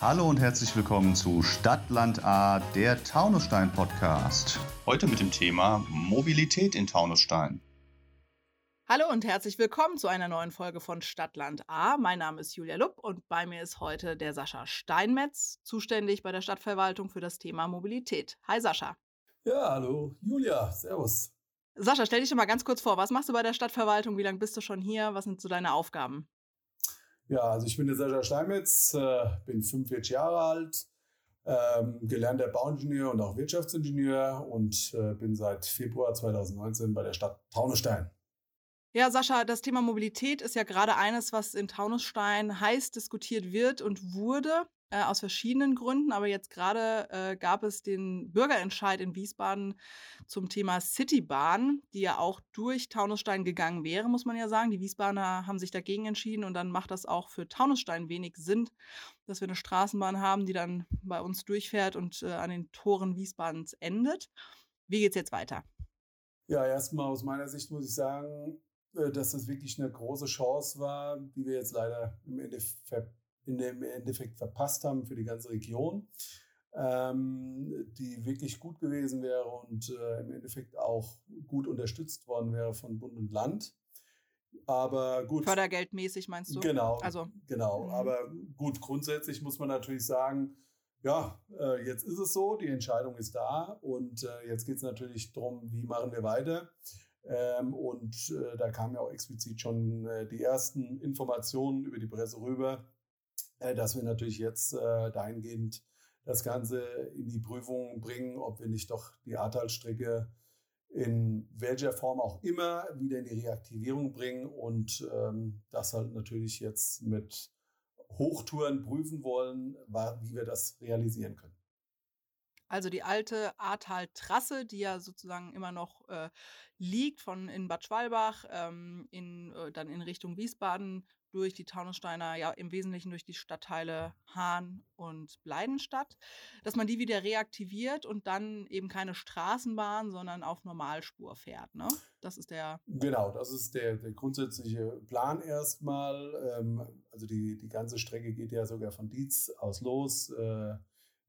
Hallo und herzlich willkommen zu Stadtland A, der Taunusstein Podcast. Heute mit dem Thema Mobilität in Taunusstein. Hallo und herzlich willkommen zu einer neuen Folge von Stadtland A. Mein Name ist Julia Lupp und bei mir ist heute der Sascha Steinmetz, zuständig bei der Stadtverwaltung für das Thema Mobilität. Hi Sascha. Ja, hallo Julia, servus. Sascha, stell dich doch mal ganz kurz vor, was machst du bei der Stadtverwaltung? Wie lange bist du schon hier? Was sind so deine Aufgaben? Ja, also ich bin der Sascha Steinmetz, äh, bin 45 Jahre alt, ähm, gelernter Bauingenieur und auch Wirtschaftsingenieur und äh, bin seit Februar 2019 bei der Stadt Taunusstein. Ja, Sascha, das Thema Mobilität ist ja gerade eines, was in Taunusstein heiß diskutiert wird und wurde äh, aus verschiedenen Gründen. Aber jetzt gerade äh, gab es den Bürgerentscheid in Wiesbaden zum Thema Citybahn, die ja auch durch Taunusstein gegangen wäre, muss man ja sagen. Die Wiesbadener haben sich dagegen entschieden und dann macht das auch für Taunusstein wenig Sinn, dass wir eine Straßenbahn haben, die dann bei uns durchfährt und äh, an den Toren Wiesbadens endet. Wie geht es jetzt weiter? Ja, erstmal aus meiner Sicht muss ich sagen, dass das wirklich eine große Chance war, die wir jetzt leider im Endeffekt in dem Endeffekt verpasst haben für die ganze Region, ähm, die wirklich gut gewesen wäre und äh, im Endeffekt auch gut unterstützt worden wäre von Bund und Land. Aber gut. Fördergeldmäßig meinst du? Genau. Also, genau. Mhm. Aber gut, grundsätzlich muss man natürlich sagen, ja, äh, jetzt ist es so, die Entscheidung ist da und äh, jetzt geht es natürlich darum, wie machen wir weiter. Ähm, und äh, da kamen ja auch explizit schon äh, die ersten Informationen über die Presse rüber, äh, dass wir natürlich jetzt äh, dahingehend das Ganze in die Prüfung bringen, ob wir nicht doch die Ahrtalstrecke in welcher Form auch immer wieder in die Reaktivierung bringen und ähm, das halt natürlich jetzt mit Hochtouren prüfen wollen, wie wir das realisieren können. Also die alte Ahrtal-Trasse, die ja sozusagen immer noch äh, liegt von in Bad Schwalbach ähm, in, äh, dann in Richtung Wiesbaden durch die Taunussteiner, ja im Wesentlichen durch die Stadtteile Hahn und Bleidenstadt, dass man die wieder reaktiviert und dann eben keine Straßenbahn, sondern auf Normalspur fährt. Ne? Das ist der. Genau, das ist der, der grundsätzliche Plan erstmal. Ähm, also die, die ganze Strecke geht ja sogar von Dietz aus los. Äh,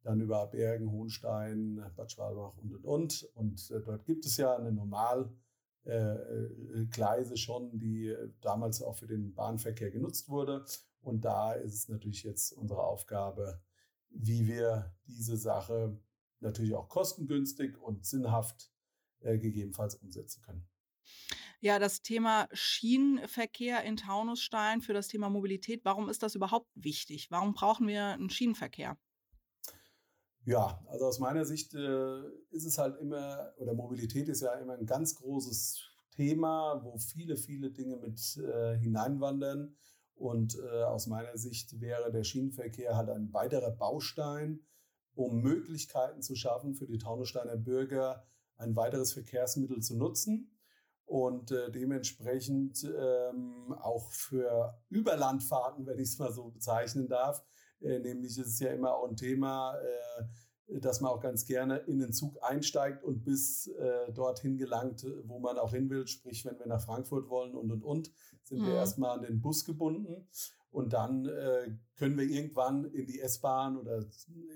dann über Bergen, Hohenstein, Bad Schwalbach und und und. Und äh, dort gibt es ja eine Normal- äh, äh, schon, die äh, damals auch für den Bahnverkehr genutzt wurde. Und da ist es natürlich jetzt unsere Aufgabe, wie wir diese Sache natürlich auch kostengünstig und sinnhaft äh, gegebenenfalls umsetzen können. Ja, das Thema Schienenverkehr in Taunusstein für das Thema Mobilität, warum ist das überhaupt wichtig? Warum brauchen wir einen Schienenverkehr? Ja, also aus meiner Sicht äh, ist es halt immer, oder Mobilität ist ja immer ein ganz großes Thema, wo viele, viele Dinge mit äh, hineinwandern. Und äh, aus meiner Sicht wäre der Schienenverkehr halt ein weiterer Baustein, um Möglichkeiten zu schaffen für die Taunussteiner Bürger, ein weiteres Verkehrsmittel zu nutzen und äh, dementsprechend ähm, auch für Überlandfahrten, wenn ich es mal so bezeichnen darf, äh, nämlich ist es ja immer auch ein Thema, äh, dass man auch ganz gerne in den Zug einsteigt und bis äh, dorthin gelangt, wo man auch hin will. Sprich, wenn wir nach Frankfurt wollen und und und, sind mhm. wir erstmal an den Bus gebunden. Und dann äh, können wir irgendwann in die S-Bahn oder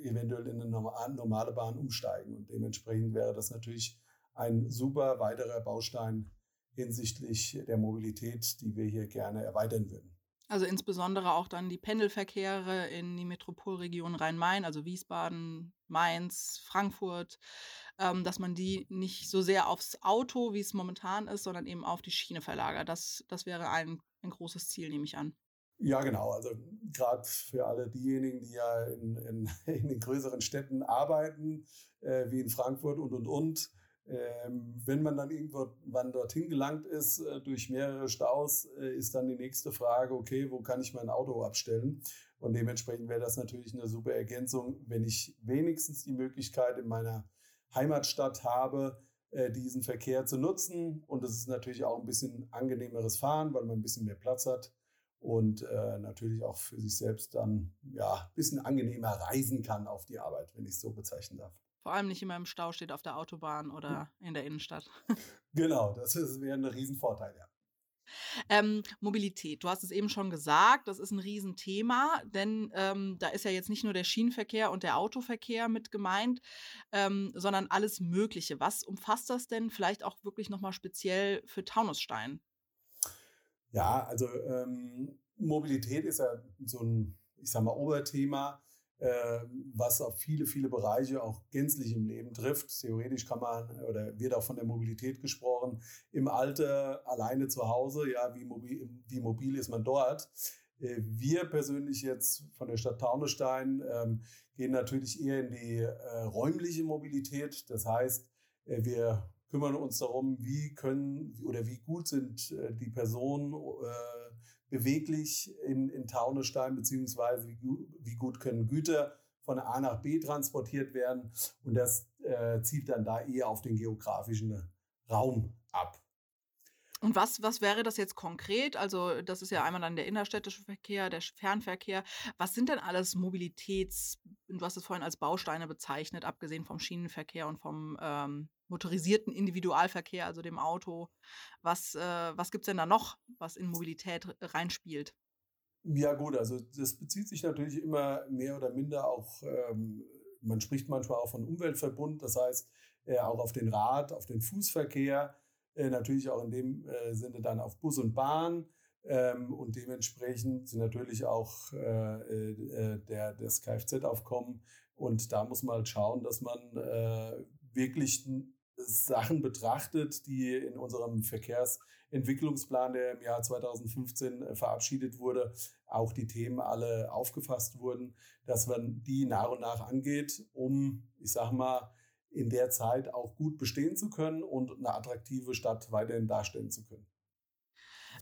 eventuell in eine normale Bahn umsteigen. Und dementsprechend wäre das natürlich ein super weiterer Baustein hinsichtlich der Mobilität, die wir hier gerne erweitern würden. Also insbesondere auch dann die Pendelverkehre in die Metropolregion Rhein-Main, also Wiesbaden, Mainz, Frankfurt, ähm, dass man die nicht so sehr aufs Auto, wie es momentan ist, sondern eben auf die Schiene verlagert. Das, das wäre ein, ein großes Ziel, nehme ich an. Ja, genau. Also gerade für alle diejenigen, die ja in, in, in den größeren Städten arbeiten, äh, wie in Frankfurt und und und, ähm, wenn man dann irgendwann dorthin gelangt ist, äh, durch mehrere Staus, äh, ist dann die nächste Frage, okay, wo kann ich mein Auto abstellen? Und dementsprechend wäre das natürlich eine super Ergänzung, wenn ich wenigstens die Möglichkeit in meiner Heimatstadt habe, äh, diesen Verkehr zu nutzen. Und es ist natürlich auch ein bisschen angenehmeres Fahren, weil man ein bisschen mehr Platz hat und äh, natürlich auch für sich selbst dann ja ein bisschen angenehmer reisen kann auf die Arbeit, wenn ich es so bezeichnen darf. Vor allem nicht immer im Stau steht auf der Autobahn oder in der Innenstadt. Genau, das wäre ein Riesenvorteil, ja. Ähm, Mobilität, du hast es eben schon gesagt, das ist ein Riesenthema, denn ähm, da ist ja jetzt nicht nur der Schienenverkehr und der Autoverkehr mit gemeint, ähm, sondern alles Mögliche. Was umfasst das denn vielleicht auch wirklich nochmal speziell für Taunusstein? Ja, also ähm, Mobilität ist ja so ein, ich sag mal, Oberthema was auf viele, viele Bereiche auch gänzlich im Leben trifft. Theoretisch kann man oder wird auch von der Mobilität gesprochen. Im Alter alleine zu Hause, ja, wie mobil, wie mobil ist man dort? Äh, wir persönlich jetzt von der Stadt Taunusstein ähm, gehen natürlich eher in die äh, räumliche Mobilität. Das heißt, äh, wir kümmern uns darum, wie können oder wie gut sind äh, die Personen äh, beweglich in, in Taunusstein, beziehungsweise wie, wie gut können Güter von A nach B transportiert werden. Und das äh, zielt dann da eher auf den geografischen Raum ab. Und was, was wäre das jetzt konkret? Also, das ist ja einmal dann der innerstädtische Verkehr, der Fernverkehr. Was sind denn alles Mobilitäts, du hast es vorhin als Bausteine bezeichnet, abgesehen vom Schienenverkehr und vom ähm, motorisierten Individualverkehr, also dem Auto. Was, äh, was gibt es denn da noch, was in Mobilität reinspielt? Ja gut, also das bezieht sich natürlich immer mehr oder minder auch, ähm, man spricht manchmal auch von Umweltverbund, das heißt äh, auch auf den Rad, auf den Fußverkehr, äh, natürlich auch in dem äh, Sinne dann auf Bus und Bahn. Ähm, und dementsprechend natürlich auch äh, äh, der, das Kfz-Aufkommen. Und da muss man halt schauen, dass man wirklich Sachen betrachtet, die in unserem Verkehrsentwicklungsplan, der im Jahr 2015 äh, verabschiedet wurde, auch die Themen alle aufgefasst wurden, dass man die nach und nach angeht, um, ich sag mal, in der Zeit auch gut bestehen zu können und eine attraktive Stadt weiterhin darstellen zu können.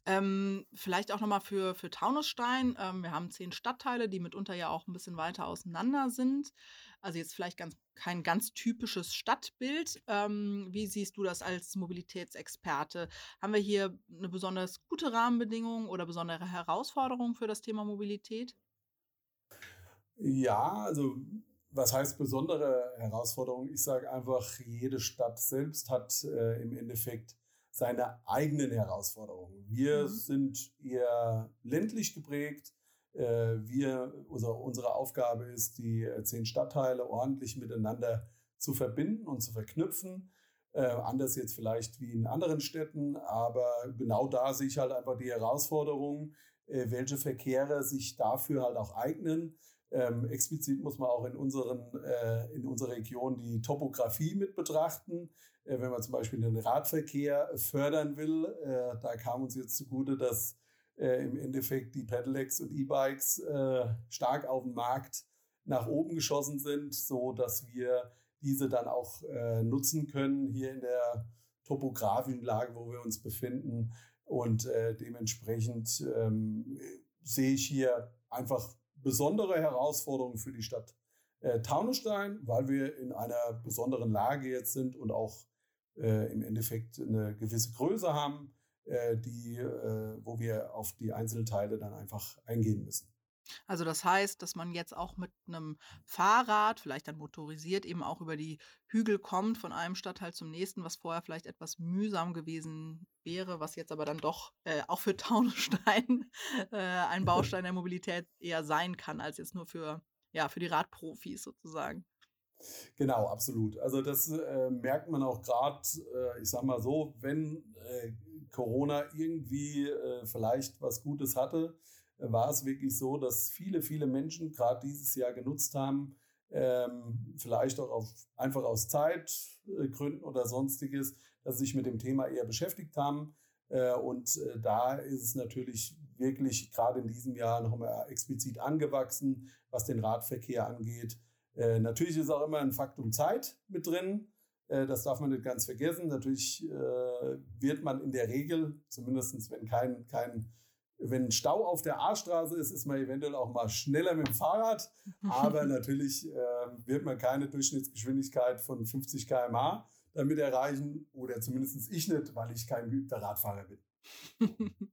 Ähm, vielleicht auch nochmal für, für Taunusstein. Ähm, wir haben zehn Stadtteile, die mitunter ja auch ein bisschen weiter auseinander sind. Also jetzt vielleicht ganz, kein ganz typisches Stadtbild. Ähm, wie siehst du das als Mobilitätsexperte? Haben wir hier eine besonders gute Rahmenbedingung oder besondere Herausforderungen für das Thema Mobilität? Ja, also was heißt besondere Herausforderung? Ich sage einfach, jede Stadt selbst hat äh, im Endeffekt seine eigenen Herausforderungen. Wir mhm. sind eher ländlich geprägt. Äh, wir, unser, unsere Aufgabe ist, die äh, zehn Stadtteile ordentlich miteinander zu verbinden und zu verknüpfen. Äh, anders jetzt vielleicht wie in anderen Städten, aber genau da sehe ich halt einfach die Herausforderung, äh, welche Verkehre sich dafür halt auch eignen. Ähm, explizit muss man auch in, unseren, äh, in unserer Region die Topografie mit betrachten. Äh, wenn man zum Beispiel den Radverkehr fördern will, da kam uns jetzt zugute, dass äh, im Endeffekt die Pedelecs und E-Bikes äh, stark auf dem Markt nach oben geschossen sind, so dass wir diese dann auch äh, nutzen können hier in der topografischen Lage, wo wir uns befinden. Und äh, dementsprechend ähm, sehe ich hier einfach besondere Herausforderungen für die Stadt äh, Taunusstein, weil wir in einer besonderen Lage jetzt sind und auch äh, im Endeffekt eine gewisse Größe haben, äh, die, äh, wo wir auf die Einzelteile dann einfach eingehen müssen. Also das heißt, dass man jetzt auch mit einem Fahrrad, vielleicht dann motorisiert, eben auch über die Hügel kommt von einem Stadtteil zum nächsten, was vorher vielleicht etwas mühsam gewesen wäre, was jetzt aber dann doch äh, auch für Taunusstein äh, ein Baustein der Mobilität eher sein kann, als jetzt nur für, ja, für die Radprofis sozusagen. Genau, absolut. Also das äh, merkt man auch gerade, äh, ich sag mal so, wenn Corona irgendwie äh, vielleicht was Gutes hatte, äh, war es wirklich so, dass viele, viele Menschen gerade dieses Jahr genutzt haben, ähm, vielleicht auch auf, einfach aus Zeitgründen oder sonstiges, dass sie sich mit dem Thema eher beschäftigt haben. Äh, und äh, da ist es natürlich wirklich gerade in diesem Jahr nochmal explizit angewachsen, was den Radverkehr angeht. Äh, natürlich ist auch immer ein Faktum Zeit mit drin. Äh, das darf man nicht ganz vergessen. Natürlich äh, wird man in der Regel, zumindest wenn kein, kein wenn Stau auf der A-Straße ist, ist man eventuell auch mal schneller mit dem Fahrrad. Aber natürlich äh, wird man keine Durchschnittsgeschwindigkeit von 50 km/h damit erreichen. Oder zumindest ich nicht, weil ich kein geübter Radfahrer bin.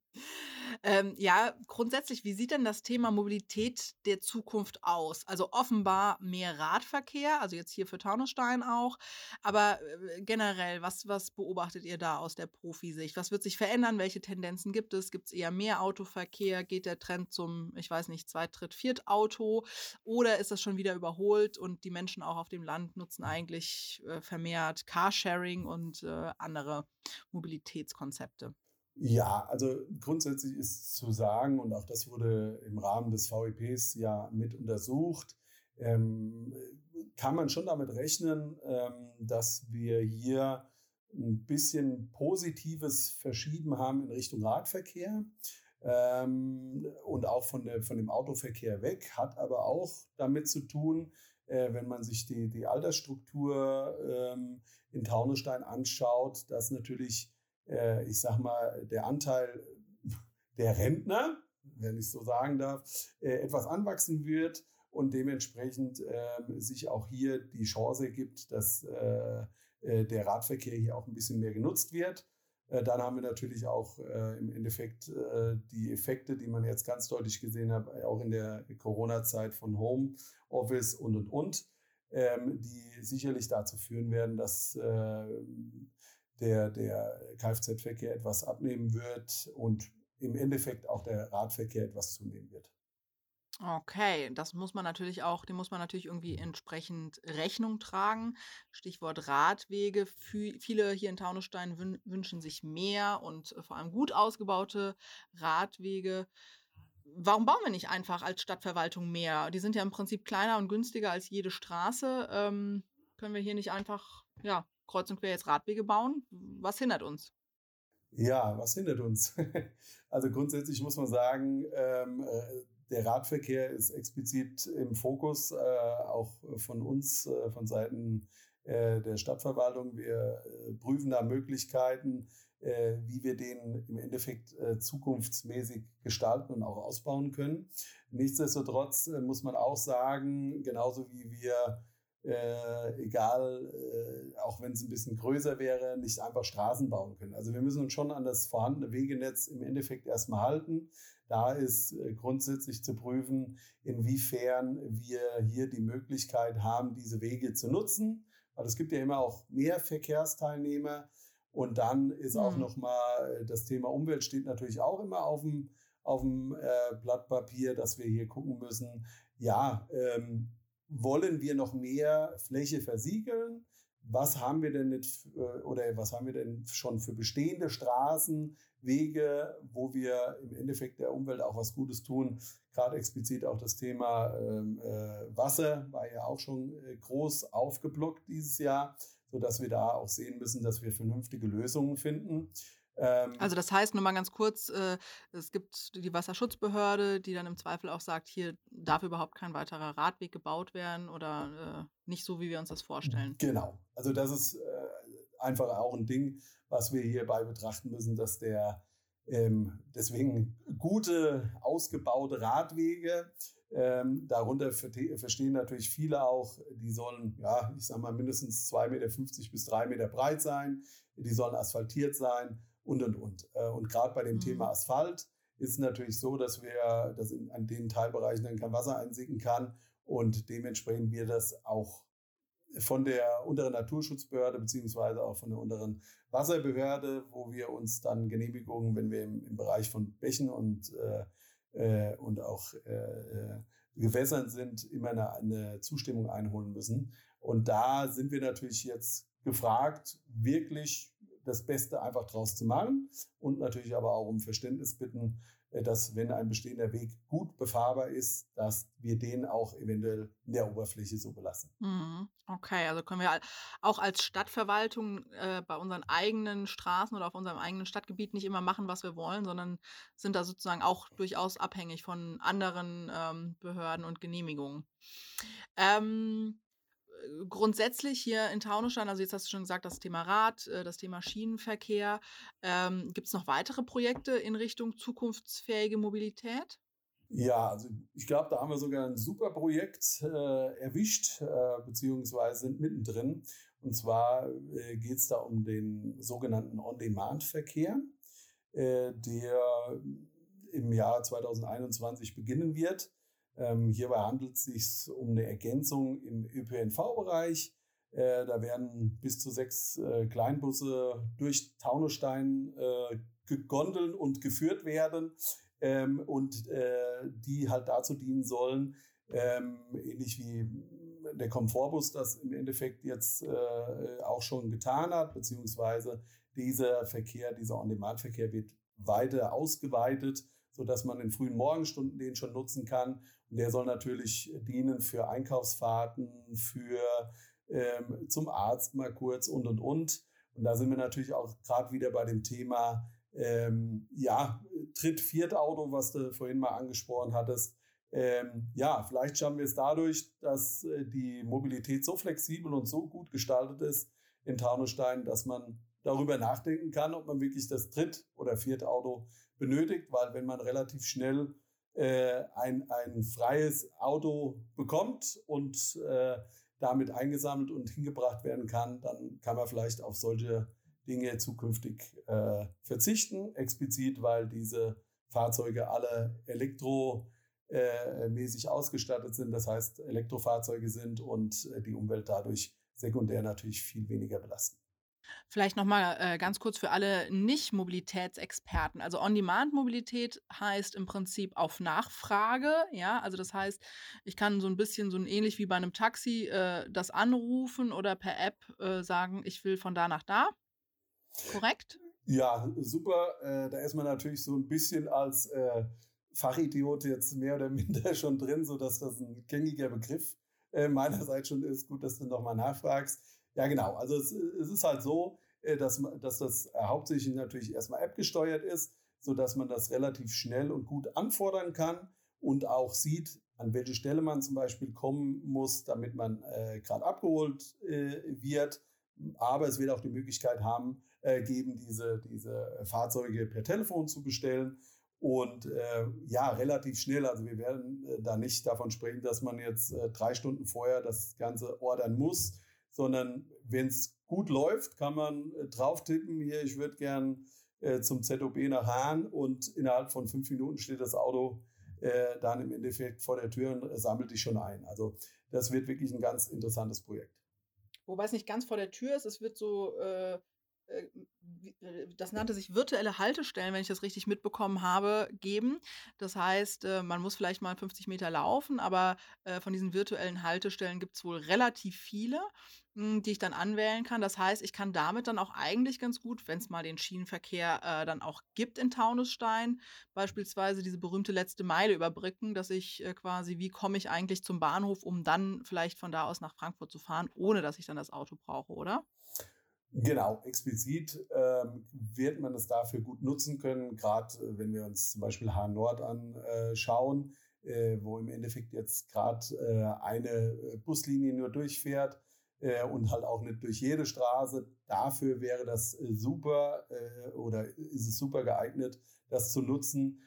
Ähm, ja, grundsätzlich, wie sieht denn das Thema Mobilität der Zukunft aus? Also offenbar mehr Radverkehr, also jetzt hier für Taunusstein auch, aber äh, generell, was, was beobachtet ihr da aus der Profisicht? Was wird sich verändern? Welche Tendenzen gibt es? Gibt es eher mehr Autoverkehr? Geht der Trend zum, ich weiß nicht, Zweit-, Dritt-, Viert-Auto? Oder ist das schon wieder überholt und die Menschen auch auf dem Land nutzen eigentlich äh, vermehrt Carsharing und äh, andere Mobilitätskonzepte? Ja, also grundsätzlich ist zu sagen, und auch das wurde im Rahmen des VEPs ja mit untersucht, ähm, kann man schon damit rechnen, ähm, dass wir hier ein bisschen positives Verschieben haben in Richtung Radverkehr. Ähm, und auch von, der, von dem Autoverkehr weg, hat aber auch damit zu tun, äh, wenn man sich die, die Altersstruktur ähm, in Taunusstein anschaut, dass natürlich äh, ich sag mal, der Anteil der Rentner, wenn ich so sagen darf, äh, etwas anwachsen wird und dementsprechend äh, sich auch hier die Chance gibt, dass äh, äh, der Radverkehr hier auch ein bisschen mehr genutzt wird. Äh, dann haben wir natürlich auch im Endeffekt die Effekte, die man jetzt ganz deutlich gesehen hat, auch in der Corona-Zeit von Home Office und und und, ähm, die sicherlich dazu führen werden, dass der, der Kfz-Verkehr etwas abnehmen wird und im Endeffekt auch der Radverkehr etwas zunehmen wird. Okay, das muss man natürlich auch, dem muss man natürlich irgendwie entsprechend Rechnung tragen. Stichwort Radwege. Viele hier in Taunusstein wünschen sich mehr und vor allem gut ausgebaute Radwege. Warum bauen wir nicht einfach als Stadtverwaltung mehr? Die sind ja im Prinzip kleiner und günstiger als jede Straße. Ähm, können wir hier nicht einfach ja, kreuz und quer jetzt Radwege bauen. Was hindert uns? Ja, was hindert uns? Also grundsätzlich muss man sagen, ähm, äh, der Radverkehr ist explizit im Fokus, äh, auch von uns, äh, von Seiten äh, der Stadtverwaltung. Wir äh, prüfen da Möglichkeiten, äh, wie wir den im Endeffekt zukunftsmäßig gestalten und auch ausbauen können. Nichtsdestotrotz muss man auch sagen, genauso wie wir äh, egal, äh, auch wenn es ein bisschen größer wäre, nicht einfach Straßen bauen können. Also wir müssen uns schon an das vorhandene Wegenetz im Endeffekt erstmal halten. Da ist äh, grundsätzlich zu prüfen, inwiefern wir hier die Möglichkeit haben, diese Wege zu nutzen. Weil es gibt ja immer auch mehr Verkehrsteilnehmer. Und dann ist mhm. auch nochmal äh, das Thema Umwelt steht natürlich auch immer auf dem, auf dem äh, Blatt Papier, dass wir hier gucken müssen, ja, ähm, wollen wir noch mehr Fläche versiegeln? Was haben wir denn nicht, äh, oder was haben wir denn schon für bestehende Straßen, Wege, wo wir im Endeffekt der Umwelt auch was Gutes tun? Gerade explizit auch das Thema ähm, äh, Wasser war ja auch schon äh, groß aufgeblockt dieses Jahr, sodass wir da auch sehen müssen, dass wir vernünftige Lösungen finden. Ähm, also das heißt, nur mal ganz kurz, äh, es gibt die Wasserschutzbehörde, die dann im Zweifel auch sagt, hier darf überhaupt kein weiterer Radweg gebaut werden oder äh, nicht so, wie wir uns das vorstellen. Genau. Also das ist äh, einfach auch ein Ding, was wir hierbei betrachten müssen, dass der ähm, deswegen gute, ausgebaute Radwege, ähm, darunter verstehen natürlich viele auch, die sollen, ja, ich sag mal, mindestens 2,50 Meter bis 3 Meter breit sein, die sollen asphaltiert sein und und und. Äh, und gerade bei dem mhm. Thema Asphalt ist es natürlich so, dass wir, dass in, an den Teilbereichen dann kein Wasser einsinken kann und dementsprechend wir das auch von der unteren Naturschutzbehörde beziehungsweise auch von der unteren Wasserbehörde, wo wir uns dann Genehmigungen, wenn wir im, im Bereich von Bächen und, äh, äh, und auch äh, äh Gewässern sind, immer eine, eine Zustimmung einholen müssen. Und da sind wir natürlich jetzt gefragt, wirklich das Beste einfach draus zu machen und natürlich aber auch um Verständnis bitten, äh, dass wenn ein bestehender Weg gut befahrbar ist, dass wir den auch eventuell in der Oberfläche so belassen. Mhm. Okay, also können wir auch als Stadtverwaltung äh, bei unseren eigenen Straßen oder auf unserem eigenen Stadtgebiet nicht immer machen, was wir wollen, sondern sind da sozusagen auch durchaus abhängig von anderen ähm, Behörden und Genehmigungen. Ähm, grundsätzlich hier in Taunusstein, also jetzt hast du schon gesagt, das Thema Rad, äh, das Thema Schienenverkehr. Ähm, Gibt es noch weitere Projekte in Richtung zukunftsfähige Mobilität? Ja, also ich glaube, da haben wir sogar ein super Projekt äh, erwischt, äh, beziehungsweise sind mittendrin. Und zwar äh, geht es da um den sogenannten On-Demand-Verkehr. äh, der im Jahr 2021 beginnen wird. Ähm, hierbei handelt es sich um eine Ergänzung im ÖPNV-Bereich. Äh, da werden bis zu sechs äh, Kleinbusse durch Taunusstein äh, gegondeln und geführt werden ähm, und äh, die halt dazu dienen sollen, ähm, ähnlich wie der Komfortbus das im Endeffekt jetzt äh, auch schon getan hat, beziehungsweise dieser Verkehr, dieser On-Demand-Verkehr wird weiter ausgeweitet, sodass man in frühen Morgenstunden den schon nutzen kann. Der soll natürlich dienen für Einkaufsfahrten, für ähm, zum Arzt mal kurz und und und. Und da sind wir natürlich auch gerade wieder bei dem Thema, ähm, ja, Tritt-Viert-Auto, was du vorhin mal angesprochen hattest. Ähm, ja, vielleicht schaffen wir es dadurch, dass äh, die Mobilität so flexibel und so gut gestaltet ist in Taunusstein, dass man darüber nachdenken kann, ob man wirklich das Dritt- oder Viert-Auto benötigt, weil wenn man relativ schnell äh, ein, ein freies Auto bekommt und äh, damit eingesammelt und hingebracht werden kann, dann kann man vielleicht auf solche Dinge zukünftig äh, verzichten, explizit, weil diese Fahrzeuge alle elektromäßig ausgestattet sind, das heißt Elektrofahrzeuge sind und äh, die Umwelt dadurch sekundär natürlich viel weniger belasten. Vielleicht nochmal äh, ganz kurz für alle Nicht-Mobilitätsexperten. Also On-Demand-Mobilität heißt im Prinzip auf Nachfrage. Ja, also das heißt, ich kann so ein bisschen so ein ähnlich wie bei einem Taxi äh, das anrufen oder per App äh, sagen, ich will von da nach da. Korrekt? Ja, super. Äh, da ist man natürlich so ein bisschen als äh, Fachidiot jetzt mehr oder minder schon drin, sodass das ein gängiger Begriff äh, meinerseits schon ist. Gut, dass du nochmal nachfragst. Ja, genau. Also es, es ist halt so, äh, dass, dass das äh, hauptsächlich natürlich erstmal App gesteuert ist, sodass man das relativ schnell und gut anfordern kann und auch sieht, an welche Stelle man zum Beispiel kommen muss, damit man äh, gerade abgeholt äh, wird. Aber es wird auch die Möglichkeit haben, äh, geben, diese, diese Fahrzeuge per Telefon zu bestellen. Und äh, ja, relativ schnell. Also wir werden äh, da nicht davon sprechen, dass man jetzt äh, drei Stunden vorher das Ganze ordern muss, sondern wenn es gut läuft, kann man äh, drauf tippen, hier, ich würde gern äh, zum ZOB nach Hahn und innerhalb von fünf Minuten steht das Auto äh, dann im Endeffekt vor der Tür und sammelt dich schon ein. Also das wird wirklich ein ganz interessantes Projekt. Wobei es nicht ganz vor der Tür ist, es wird so äh, äh, äh, das nannte sich virtuelle Haltestellen, wenn ich das richtig mitbekommen habe, geben. Das heißt, äh, man muss vielleicht mal 50 Meter laufen, aber von diesen virtuellen Haltestellen gibt es wohl relativ viele, hm, die ich dann anwählen kann. Das heißt, ich kann damit dann auch eigentlich ganz gut, wenn es mal den Schienenverkehr äh, dann auch gibt in Taunusstein, beispielsweise diese berühmte letzte Meile überbrücken, dass ich äh, quasi, wie komme ich eigentlich zum Bahnhof, um dann vielleicht von da aus nach Frankfurt zu fahren, ohne dass ich dann das Auto brauche, oder? Genau, explizit ähm, wird man es dafür gut nutzen können, gerade äh, wenn wir uns zum Beispiel Hahn Nord anschauen, äh, wo im Endeffekt jetzt gerade äh, eine äh, Buslinie nur durchfährt äh, und halt auch nicht durch jede Straße. Dafür wäre das äh, super oder ist es super geeignet, das zu nutzen.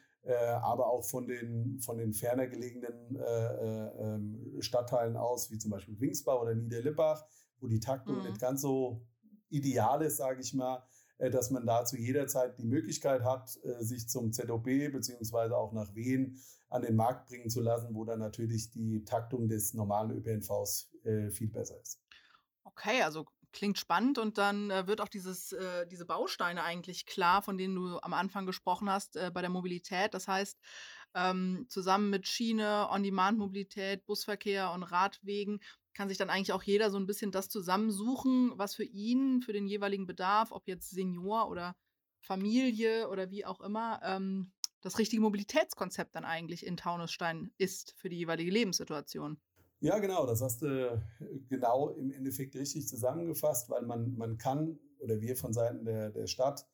aber auch von den, von den ferner gelegenen ähm, Stadtteilen aus, wie zum Beispiel Wingsbach oder Niederlippach, wo die Taktung mhm. nicht ganz so ideal ist, sage ich mal, äh, dass man dazu jederzeit die Möglichkeit hat, äh, sich zum ZOB beziehungsweise auch nach Wien an den Markt bringen zu lassen, wo dann natürlich die Taktung des normalen ÖPNVs äh, viel besser ist. Okay, also klingt spannend und dann wird auch dieses, diese Bausteine eigentlich klar, von denen du am Anfang gesprochen hast bei der Mobilität. Das heißt, ähm, zusammen mit Schiene, On-Demand-Mobilität, Busverkehr und Radwegen kann sich dann eigentlich auch jeder so ein bisschen das zusammensuchen, was für ihn, für den jeweiligen Bedarf, ob jetzt Senior oder Familie oder wie auch immer, ähm, das richtige Mobilitätskonzept dann eigentlich in Taunusstein ist für die jeweilige Lebenssituation. Ja, genau, das hast du äh, genau im Endeffekt richtig zusammengefasst, weil man, man kann oder wir von Seiten der, der Stadt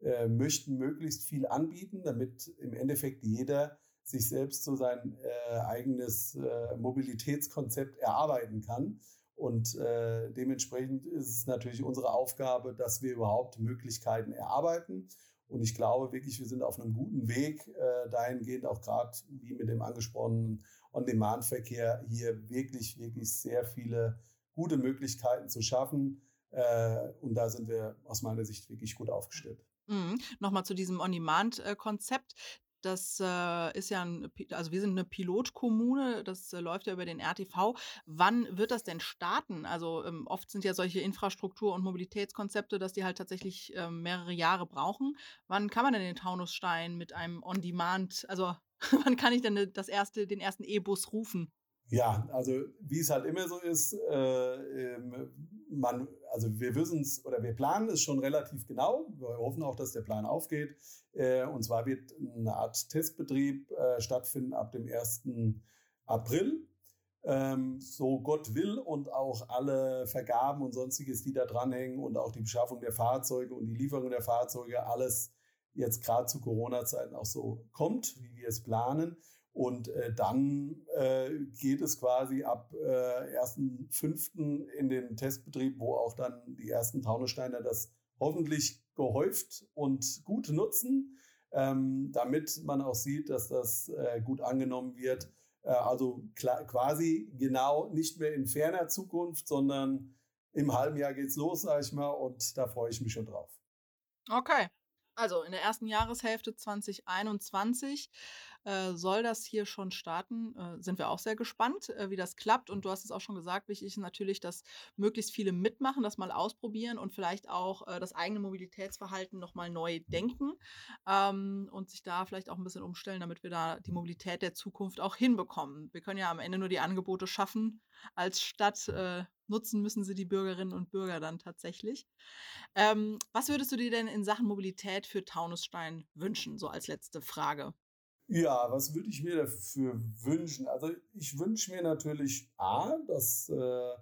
äh, möchten möglichst viel anbieten, damit im Endeffekt jeder sich selbst so sein äh, eigenes äh, Mobilitätskonzept erarbeiten kann. Und äh, dementsprechend ist es natürlich unsere Aufgabe, dass wir überhaupt Möglichkeiten erarbeiten. Und ich glaube wirklich, wir sind auf einem guten Weg, äh, dahingehend auch gerade wie mit dem angesprochenen On-Demand-Verkehr hier wirklich, wirklich sehr viele gute Möglichkeiten zu schaffen. Äh, und da sind wir aus meiner Sicht wirklich gut aufgestellt. Mhm. Nochmal zu diesem On-Demand-Konzept. Das äh, ist ja ein, also wir sind eine Pilotkommune, das äh, läuft ja über den RTV. Wann wird das denn starten? Also ähm, oft sind ja solche Infrastruktur- und Mobilitätskonzepte, dass die halt tatsächlich ähm, mehrere Jahre brauchen. Wann kann man denn den Taunusstein mit einem On-Demand, also wann kann ich denn äh, das erste, den ersten E-Bus rufen? Ja, also wie es halt immer so ist, äh, ähm, man, also wir wissen es oder wir planen es schon relativ genau. Wir hoffen auch, dass der Plan aufgeht. Äh, und zwar wird eine Art Testbetrieb äh, stattfinden ab dem 1. April. Ähm, so Gott will und auch alle Vergaben und sonstiges, die da dranhängen und auch die Beschaffung der Fahrzeuge und die Lieferung der Fahrzeuge, alles jetzt gerade zu Corona-Zeiten auch so kommt, wie wir es planen. Und äh, dann äh, geht es quasi ab äh, 1.5. in den Testbetrieb, wo auch dann die ersten Taunussteiner das hoffentlich gehäuft und gut nutzen, ähm, damit man auch sieht, dass das äh, gut angenommen wird. Äh, also quasi genau nicht mehr in ferner Zukunft, sondern im halben Jahr geht's los, sage ich mal, und da freue ich mich schon drauf. Okay. Also in der ersten Jahreshälfte 2021 äh, soll das hier schon starten. Äh, sind wir auch sehr gespannt, äh, wie das klappt. Und du hast es auch schon gesagt, wichtig ist natürlich, dass möglichst viele mitmachen, das mal ausprobieren und vielleicht auch äh, das eigene Mobilitätsverhalten nochmal neu denken ähm, und sich da vielleicht auch ein bisschen umstellen, damit wir da die Mobilität der Zukunft auch hinbekommen. Wir können ja am Ende nur die Angebote schaffen als Stadt. Äh, nutzen müssen sie die Bürgerinnen und Bürger dann tatsächlich. Ähm, was würdest du dir denn in Sachen Mobilität für Taunusstein wünschen, so als letzte Frage? Ja, was würde ich mir dafür wünschen? Also ich wünsche mir natürlich A, dass äh,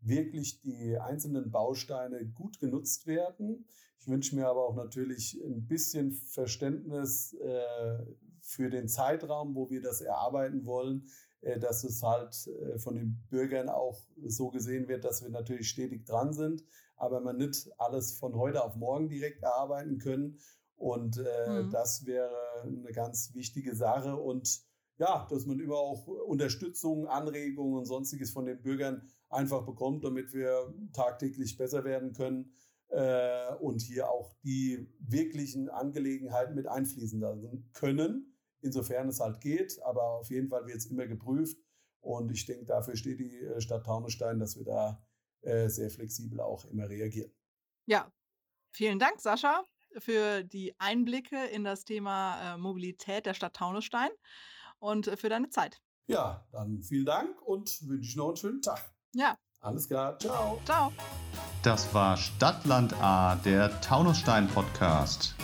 wirklich die einzelnen Bausteine gut genutzt werden. Ich wünsche mir aber auch natürlich ein bisschen Verständnis äh, für den Zeitraum, wo wir das erarbeiten wollen, äh, dass es halt äh, von den Bürgern auch so gesehen wird, dass wir natürlich stetig dran sind, aber man nicht alles von heute auf morgen direkt erarbeiten können. Und äh, mhm. das wäre eine ganz wichtige Sache. Und ja, dass man immer auch Unterstützung, Anregungen und sonstiges von den Bürgern einfach bekommt, damit wir tagtäglich besser werden können äh, und hier auch die wirklichen Angelegenheiten mit einfließen lassen können insofern es halt geht. Aber auf jeden Fall wird es immer geprüft. Und ich denke, dafür steht die äh, Stadt Taunusstein, dass wir da äh, sehr flexibel auch immer reagieren. Ja, vielen Dank, Sascha, für die Einblicke in das Thema äh, Mobilität der Stadt Taunusstein und äh, für deine Zeit. Ja, dann vielen Dank und wünsche ich noch einen schönen Tag. Ja. Alles klar. Ciao. Ciao. Das war Stadtland A, der Taunusstein Podcast.